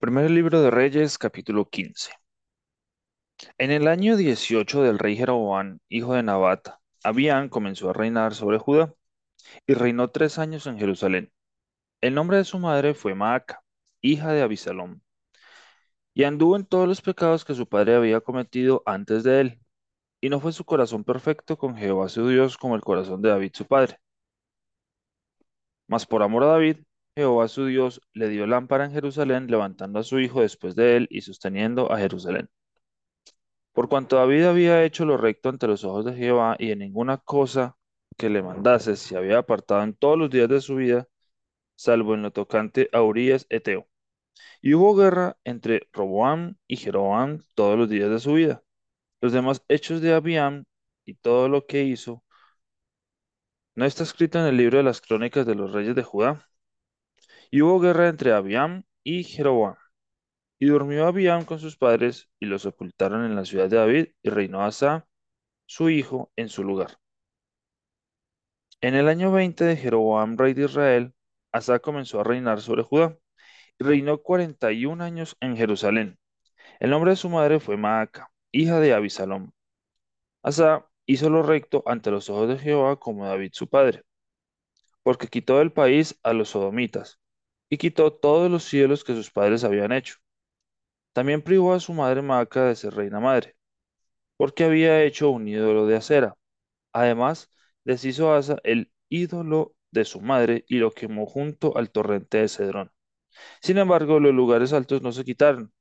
Primer libro de Reyes, capítulo 15. En el año 18 del rey Jeroboam, hijo de Nabat, Abián comenzó a reinar sobre Judá y reinó tres años en Jerusalén. El nombre de su madre fue Maaca, hija de Abisalom, y anduvo en todos los pecados que su padre había cometido antes de él, y no fue su corazón perfecto con Jehová su Dios como el corazón de David su padre. Mas por amor a David, Jehová su Dios le dio lámpara en Jerusalén, levantando a su hijo después de él y sosteniendo a Jerusalén. Por cuanto David había hecho lo recto ante los ojos de Jehová y en ninguna cosa que le mandase se había apartado en todos los días de su vida, salvo en lo tocante a Urías Eteo. Y hubo guerra entre Roboam y Jeroboam todos los días de su vida. Los demás hechos de Abiam y todo lo que hizo, ¿no está escrito en el libro de las crónicas de los reyes de Judá? Y hubo guerra entre Abiam y Jeroboam. Y durmió Abiam con sus padres y los sepultaron en la ciudad de David y reinó Asa, su hijo, en su lugar. En el año 20 de Jeroboam, rey de Israel, Asa comenzó a reinar sobre Judá y reinó 41 años en Jerusalén. El nombre de su madre fue Maaca, hija de Abisalom. Asa hizo lo recto ante los ojos de Jehová como David su padre, porque quitó del país a los sodomitas y quitó todos los cielos que sus padres habían hecho. También privó a su madre Maaca de ser reina madre, porque había hecho un ídolo de acera. Además, deshizo Asa el ídolo de su madre y lo quemó junto al torrente de Cedrón. Sin embargo, los lugares altos no se quitaron.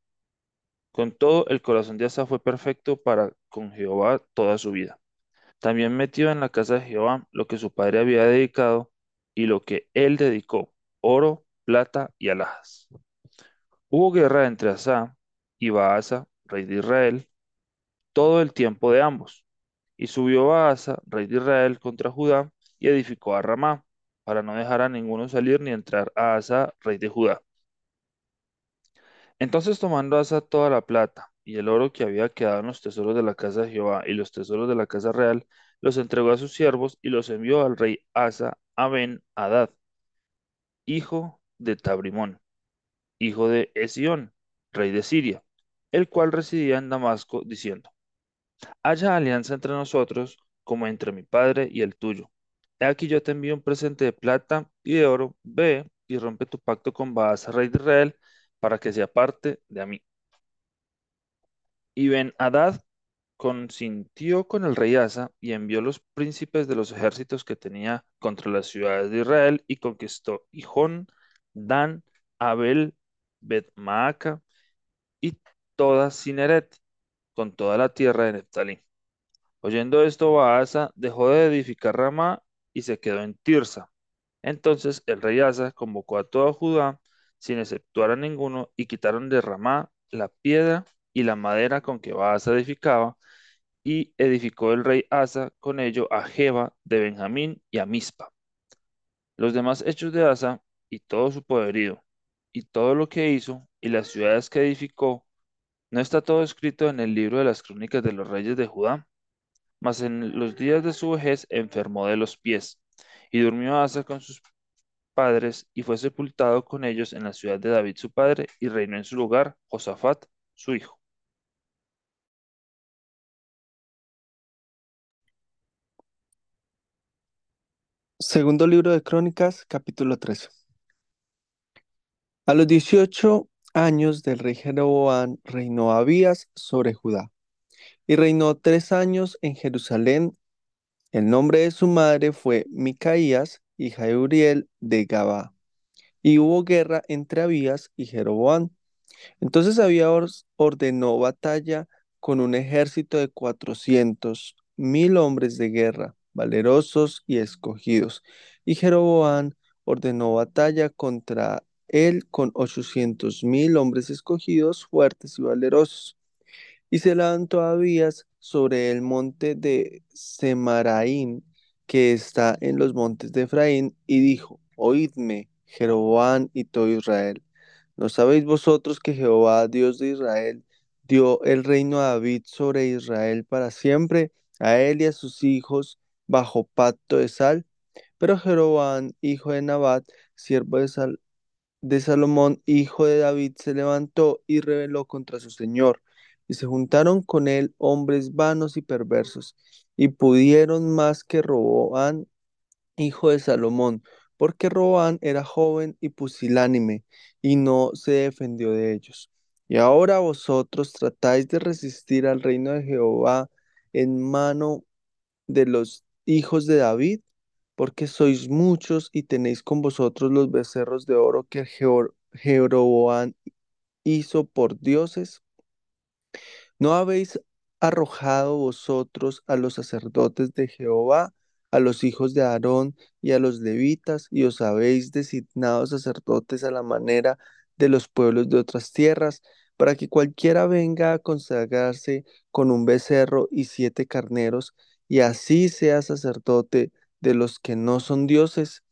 Con todo, el corazón de Asa fue perfecto para con Jehová toda su vida. También metió en la casa de Jehová lo que su padre había dedicado y lo que él dedicó, oro, plata y alhajas. Hubo guerra entre Asa y Baasa, rey de Israel, todo el tiempo de ambos. Y subió Baasa, rey de Israel, contra Judá y edificó a Ramá, para no dejar a ninguno salir ni entrar a Asa, rey de Judá. Entonces tomando Asa toda la plata y el oro que había quedado en los tesoros de la casa de Jehová y los tesoros de la casa real, los entregó a sus siervos y los envió al rey Asa a Ben Hadad, hijo de Tabrimón, hijo de Esión, rey de Siria, el cual residía en Damasco, diciendo, Haya alianza entre nosotros como entre mi padre y el tuyo. He aquí yo te envío un presente de plata y de oro, ve y rompe tu pacto con Baasa, rey de Israel, para que se aparte de a mí. Y Ben-Hadad consintió con el rey Asa y envió los príncipes de los ejércitos que tenía contra las ciudades de Israel y conquistó Hijón, Dan, Abel, Bet-Maaca y toda Cineret, con toda la tierra de Neftalí. Oyendo esto, Baasa dejó de edificar Ramá y se quedó en Tirsa. Entonces el rey Asa convocó a toda Judá, sin exceptuar a ninguno, y quitaron de Ramá la piedra y la madera con que Baasa edificaba, y edificó el rey Asa con ello a Jeba de Benjamín y a Mispa. Los demás hechos de Asa y todo su poderío, y todo lo que hizo, y las ciudades que edificó, ¿no está todo escrito en el libro de las crónicas de los reyes de Judá? Mas en los días de su vejez enfermó de los pies, y durmió Asa con sus padres, y fue sepultado con ellos en la ciudad de David su padre, y reinó en su lugar Josafat su hijo. Segundo libro de Crónicas, capítulo 13. A los 18 años del rey Jeroboam reinó Abías sobre Judá, y reinó tres años en Jerusalén. El nombre de su madre fue Micaías, hija de Uriel de Gabá. Y hubo guerra entre Abías y Jeroboam. Entonces Abías ordenó batalla con un ejército de cuatrocientos mil hombres de guerra, valerosos y escogidos. Y Jeroboam ordenó batalla contra él con ochocientos mil hombres escogidos, fuertes y valerosos. Y se levantó Abías sobre el monte de Semaraim, que está en los montes de Efraín, y dijo, Oídme, Jeroboam y todo Israel. ¿No sabéis vosotros que Jehová, Dios de Israel, dio el reino a David sobre Israel para siempre, a él y a sus hijos, bajo pacto de sal? Pero Jeroboam, hijo de Nabat, siervo de Sal, de Salomón, hijo de David, se levantó y rebeló contra su señor, y se juntaron con él hombres vanos y perversos, y pudieron más que Roboán, hijo de Salomón, porque Roboán era joven y pusilánime, y no se defendió de ellos. Y ahora vosotros tratáis de resistir al reino de Jehová en mano de los hijos de David, porque sois muchos y tenéis con vosotros los becerros de oro que Jero- Jeroboam hizo por dioses. ¿No habéis arrojado vosotros a los sacerdotes de Jehová, a los hijos de Aarón y a los levitas, y os habéis designado sacerdotes a la manera de los pueblos de otras tierras, para que cualquiera venga a consagrarse con un becerro y siete carneros, y así sea sacerdote de los que no son dioses?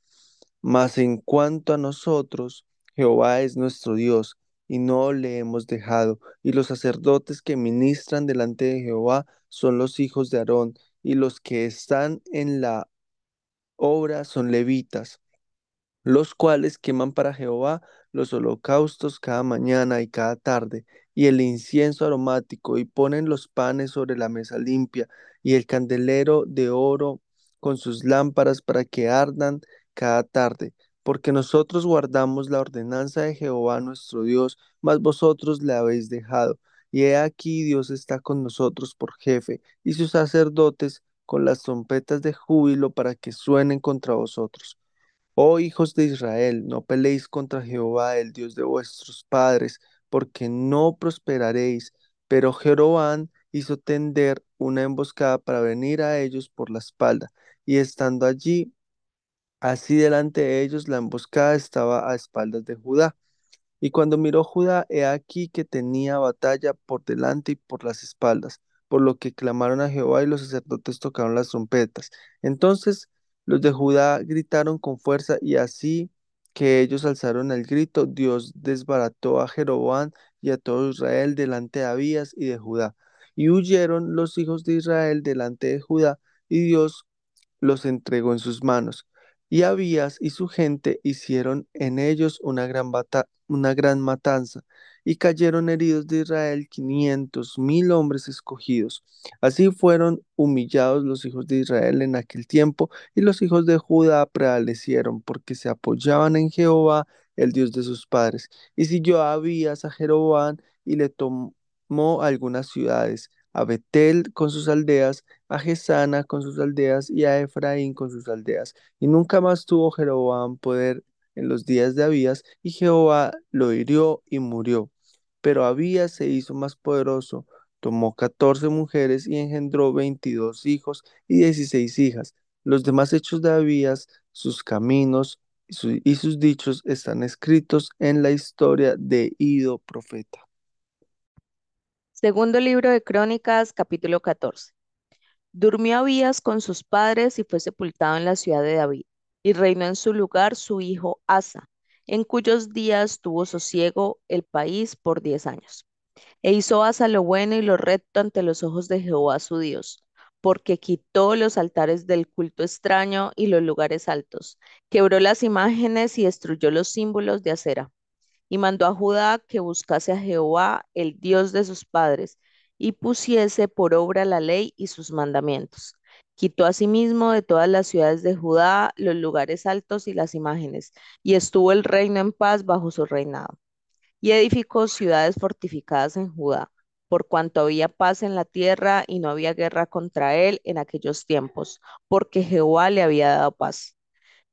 Mas en cuanto a nosotros, Jehová es nuestro Dios, y no le hemos dejado y los sacerdotes que ministran delante de Jehová son los hijos de Aarón, y los que están en la obra son levitas los cuales queman para Jehová los holocaustos cada mañana y cada tarde, y el incienso aromático, y ponen los panes sobre la mesa limpia, y el candelero de oro con sus lámparas para que ardan cada tarde. Porque nosotros guardamos la ordenanza de Jehová nuestro Dios, mas vosotros le habéis dejado. Y he aquí Dios está con nosotros por jefe, y sus sacerdotes con las trompetas de júbilo para que suenen contra vosotros. Oh hijos de Israel, no peleéis contra Jehová, el Dios de vuestros padres, porque no prosperaréis. Pero Jeroboam hizo tender una emboscada para venir a ellos por la espalda, y estando allí, así delante de ellos, la emboscada estaba a espaldas de Judá. Y cuando miró Judá, he aquí que tenía batalla por delante y por las espaldas, por lo que clamaron a Jehová y los sacerdotes tocaron las trompetas. Entonces los de Judá gritaron con fuerza y así que ellos alzaron el grito, Dios desbarató a Jeroboam y a todo Israel delante de Abías y de Judá. Y huyeron los hijos de Israel delante de Judá y Dios los entregó en sus manos. Y Abías y su gente hicieron en ellos una gran, bata- una gran matanza, y cayeron heridos de Israel quinientos mil hombres escogidos. Así fueron humillados los hijos de Israel en aquel tiempo, y los hijos de Judá prevalecieron, porque se apoyaban en Jehová, el Dios de sus padres. Y siguió a Abías a Jeroboam, y le tomó algunas ciudades, a Betel con sus aldeas, a Gesana con sus aldeas y a Efraín con sus aldeas. Y nunca más tuvo Jeroboam poder en los días de Abías, y Jehová lo hirió y murió. Pero Abías se hizo más poderoso, tomó catorce mujeres y engendró veintidós hijos y dieciséis hijas. Los demás hechos de Abías, sus caminos y, su- y sus dichos están escritos en la historia de Ido profeta. Segundo libro de Crónicas, capítulo 14. Durmió Abías con sus padres y fue sepultado en la ciudad de David, y reinó en su lugar su hijo Asa, en cuyos días tuvo sosiego el país por diez años. E hizo Asa lo bueno y lo recto ante los ojos de Jehová su Dios, porque quitó los altares del culto extraño y los lugares altos, quebró las imágenes y destruyó los símbolos de acera y mandó a Judá que buscase a Jehová, el Dios de sus padres, y pusiese por obra la ley y sus mandamientos. Quitó asimismo de todas las ciudades de Judá los lugares altos y las imágenes, y estuvo el reino en paz bajo su reinado. Y edificó ciudades fortificadas en Judá, por cuanto había paz en la tierra y no había guerra contra él en aquellos tiempos, porque Jehová le había dado paz.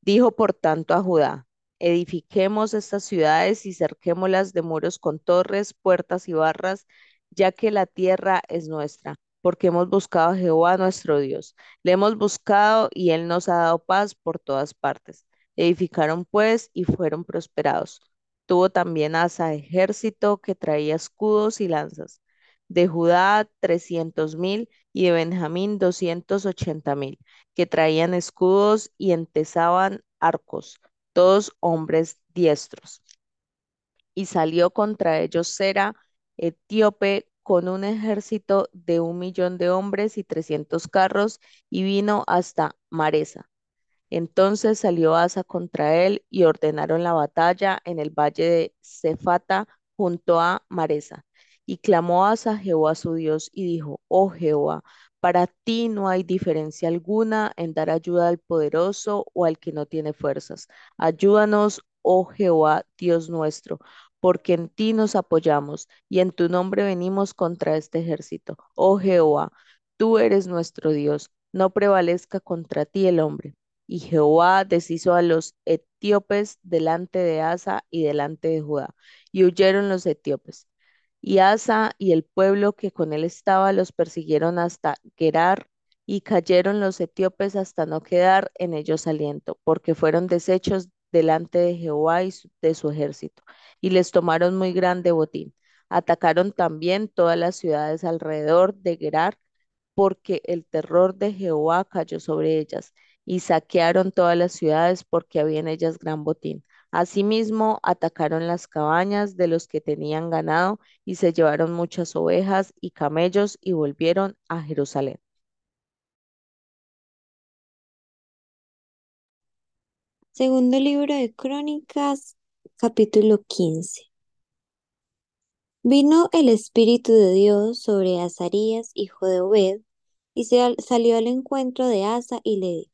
Dijo por tanto a Judá, edifiquemos estas ciudades y cerquémoslas de muros con torres, puertas y barras, ya que la tierra es nuestra, porque hemos buscado a Jehová nuestro Dios. Le hemos buscado y él nos ha dado paz por todas partes. Edificaron pues y fueron prosperados. Tuvo también Asa ejército que traía escudos y lanzas. De Judá trescientos mil y de Benjamín doscientos ochenta mil que traían escudos y entesaban arcos, todos hombres diestros. Y salió contra ellos Sera, etíope, con un ejército de un millón de hombres y trescientos carros, y vino hasta Maresa. Entonces salió Asa contra él y ordenaron la batalla en el valle de Cefata junto a Maresa. Y clamó Asa Jehová su Dios y dijo, Oh Jehová, para ti no hay diferencia alguna en dar ayuda al poderoso o al que no tiene fuerzas. Ayúdanos, oh Jehová, Dios nuestro, porque en ti nos apoyamos y en tu nombre venimos contra este ejército. Oh Jehová, tú eres nuestro Dios, no prevalezca contra ti el hombre. Y Jehová deshizo a los etíopes delante de Asa y delante de Judá, y huyeron los etíopes. Y Asa y el pueblo que con él estaba los persiguieron hasta Gerar, y cayeron los etíopes hasta no quedar en ellos aliento, porque fueron deshechos delante de Jehová y de su ejército, y les tomaron muy grande botín. Atacaron también todas las ciudades alrededor de Gerar, porque el terror de Jehová cayó sobre ellas, y saquearon todas las ciudades porque había en ellas gran botín. Asimismo, atacaron las cabañas de los que tenían ganado y se llevaron muchas ovejas y camellos y volvieron a Jerusalén. Segundo libro de Crónicas, capítulo 15. Vino el Espíritu de Dios sobre Azarías, hijo de Obed, y se al- salió al encuentro de Asa y le dijo,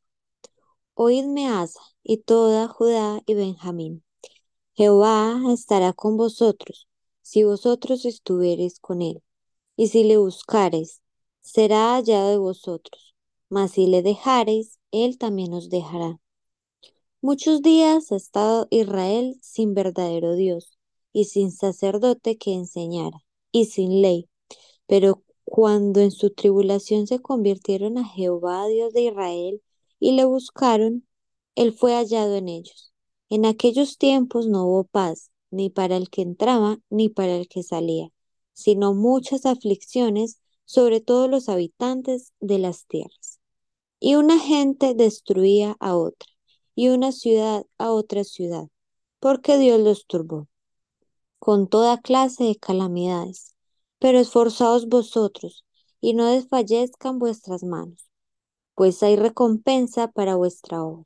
Oídme Asa y toda Judá y Benjamín. Jehová estará con vosotros, si vosotros estuviereis con él, y si le buscareis, será hallado de vosotros, mas si le dejareis, él también os dejará. Muchos días ha estado Israel sin verdadero Dios y sin sacerdote que enseñara, y sin ley. Pero cuando en su tribulación se convirtieron a Jehová, Dios de Israel, y le buscaron, él fue hallado en ellos. En aquellos tiempos no hubo paz, ni para el que entraba, ni para el que salía, sino muchas aflicciones sobre todos los habitantes de las tierras. Y una gente destruía a otra, y una ciudad a otra ciudad, porque Dios los turbó con toda clase de calamidades. Pero esforzaos vosotros, y no desfallezcan vuestras manos, pues hay recompensa para vuestra obra.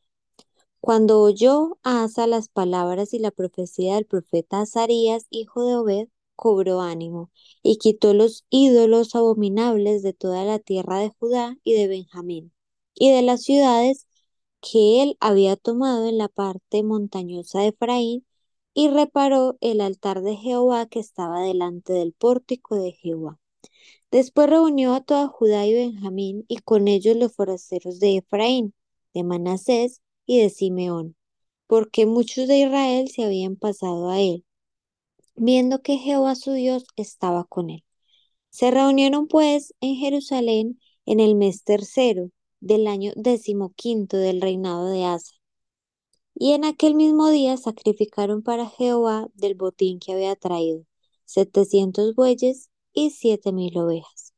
Cuando oyó Asa las palabras y la profecía del profeta Azarías, hijo de Obed, cobró ánimo y quitó los ídolos abominables de toda la tierra de Judá y de Benjamín, y de las ciudades que él había tomado en la parte montañosa de Efraín, y reparó el altar de Jehová que estaba delante del pórtico de Jehová. Después reunió a toda Judá y Benjamín, y con ellos los forasteros de Efraín, de Manasés y de Simeón, porque muchos de Israel se habían pasado a él, viendo que Jehová su Dios estaba con él. Se reunieron pues en Jerusalén en el mes tercero del año decimoquinto del reinado de Asa. Y en aquel mismo día sacrificaron para Jehová del botín que había traído setecientos bueyes y siete mil ovejas.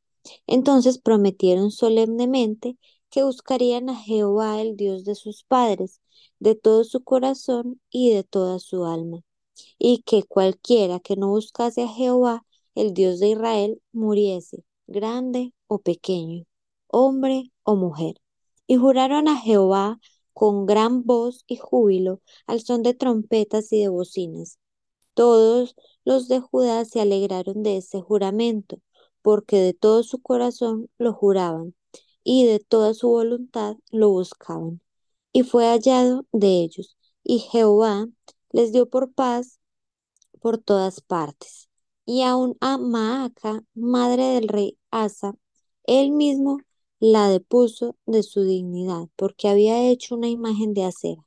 Entonces prometieron solemnemente que buscarían a Jehová, el Dios de sus padres, de todo su corazón y de toda su alma, y que cualquiera que no buscase a Jehová, el Dios de Israel, muriese, grande o pequeño, hombre o mujer. Y juraron a Jehová con gran voz y júbilo, al son de trompetas y de bocinas. Todos los de Judá se alegraron de ese juramento, porque de todo su corazón lo juraban y de toda su voluntad lo buscaban. Y fue hallado de ellos, y Jehová les dio por paz por todas partes. Y aun a Maaca, madre del rey Asa, él mismo la depuso de su dignidad, porque había hecho una imagen de acera.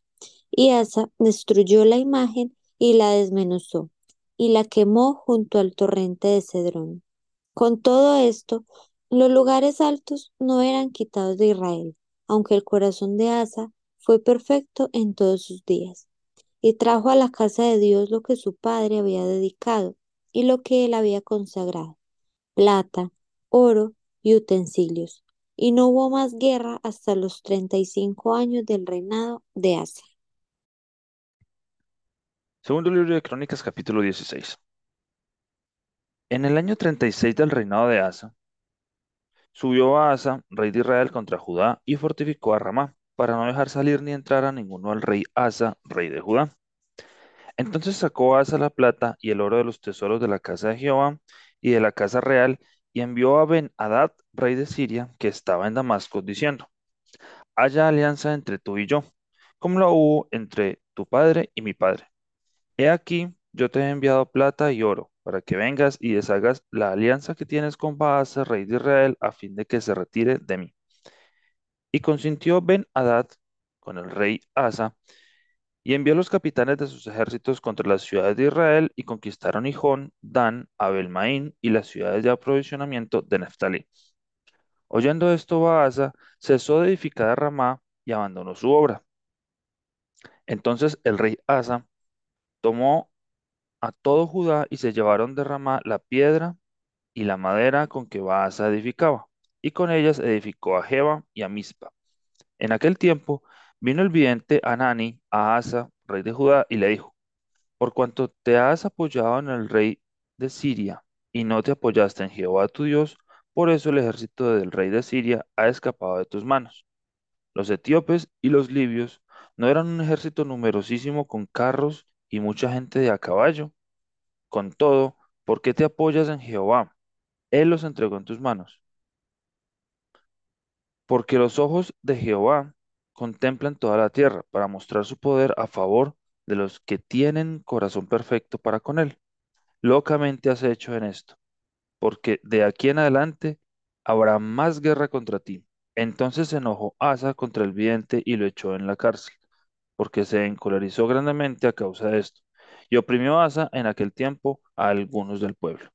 Y Asa destruyó la imagen y la desmenuzó, y la quemó junto al torrente de Cedrón. Con todo esto, los lugares altos no eran quitados de Israel, aunque el corazón de Asa fue perfecto en todos sus días. Y trajo a la casa de Dios lo que su padre había dedicado y lo que él había consagrado, plata, oro y utensilios. Y no hubo más guerra hasta los treinta y cinco años del reinado de Asa. Segundo libro de Crónicas, capítulo 16. En el año 36 del reinado de Asa, subió Asa, rey de Israel, contra Judá y fortificó a Ramá, para no dejar salir ni entrar a ninguno al rey Asa, rey de Judá. Entonces sacó Asa la plata y el oro de los tesoros de la casa de Jehová y de la casa real, y envió a Ben-Hadad, rey de Siria, que estaba en Damasco, diciendo, Haya alianza entre tú y yo, como la hubo entre tu padre y mi padre. He aquí, yo te he enviado plata y oro, para que vengas y deshagas la alianza que tienes con Baasa, rey de Israel, a fin de que se retire de mí. Y consintió Ben-Hadad con el rey Asa, y envió los capitanes de sus ejércitos contra las ciudades de Israel, y conquistaron Hijón, Dan, Abel-Maín y las ciudades de aprovisionamiento de Neftalí. Oyendo esto, Baasa cesó de edificar a Ramá y abandonó su obra. Entonces el rey Asa tomó a todo Judá y se llevaron de Ramá la piedra y la madera con que Baasa edificaba, y con ellas edificó a Jeba y a Mispa. En aquel tiempo vino el vidente Anani a Asa, rey de Judá, y le dijo, por cuanto te has apoyado en el rey de Siria y no te apoyaste en Jehová tu Dios, por eso el ejército del rey de Siria ha escapado de tus manos. Los etíopes y los libios no eran un ejército numerosísimo con carros y mucha gente de a caballo. Con todo, ¿por qué te apoyas en Jehová? Él los entregó en tus manos. Porque los ojos de Jehová contemplan toda la tierra para mostrar su poder a favor de los que tienen corazón perfecto para con él. Locamente has hecho en esto, porque de aquí en adelante habrá más guerra contra ti. Entonces se enojó Asa contra el vidente y lo echó en la cárcel, porque se encolerizó grandemente a causa de esto, y oprimió Asa en aquel tiempo a algunos del pueblo.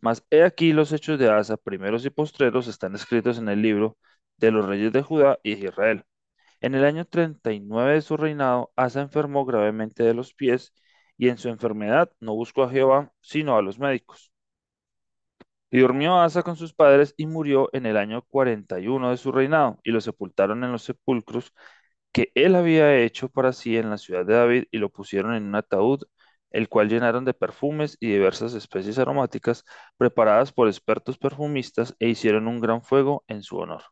Mas he aquí los hechos de Asa, primeros y postreros, están escritos en el libro de los reyes de Judá y de Israel. En el año 39 de su reinado, Asa enfermó gravemente de los pies, y en su enfermedad no buscó a Jehová, sino a los médicos. Y durmió Asa con sus padres y murió en el año 41 de su reinado, y lo sepultaron en los sepulcros que él había hecho para sí en la ciudad de David, y lo pusieron en un ataúd, el cual llenaron de perfumes y diversas especies aromáticas preparadas por expertos perfumistas, e hicieron un gran fuego en su honor.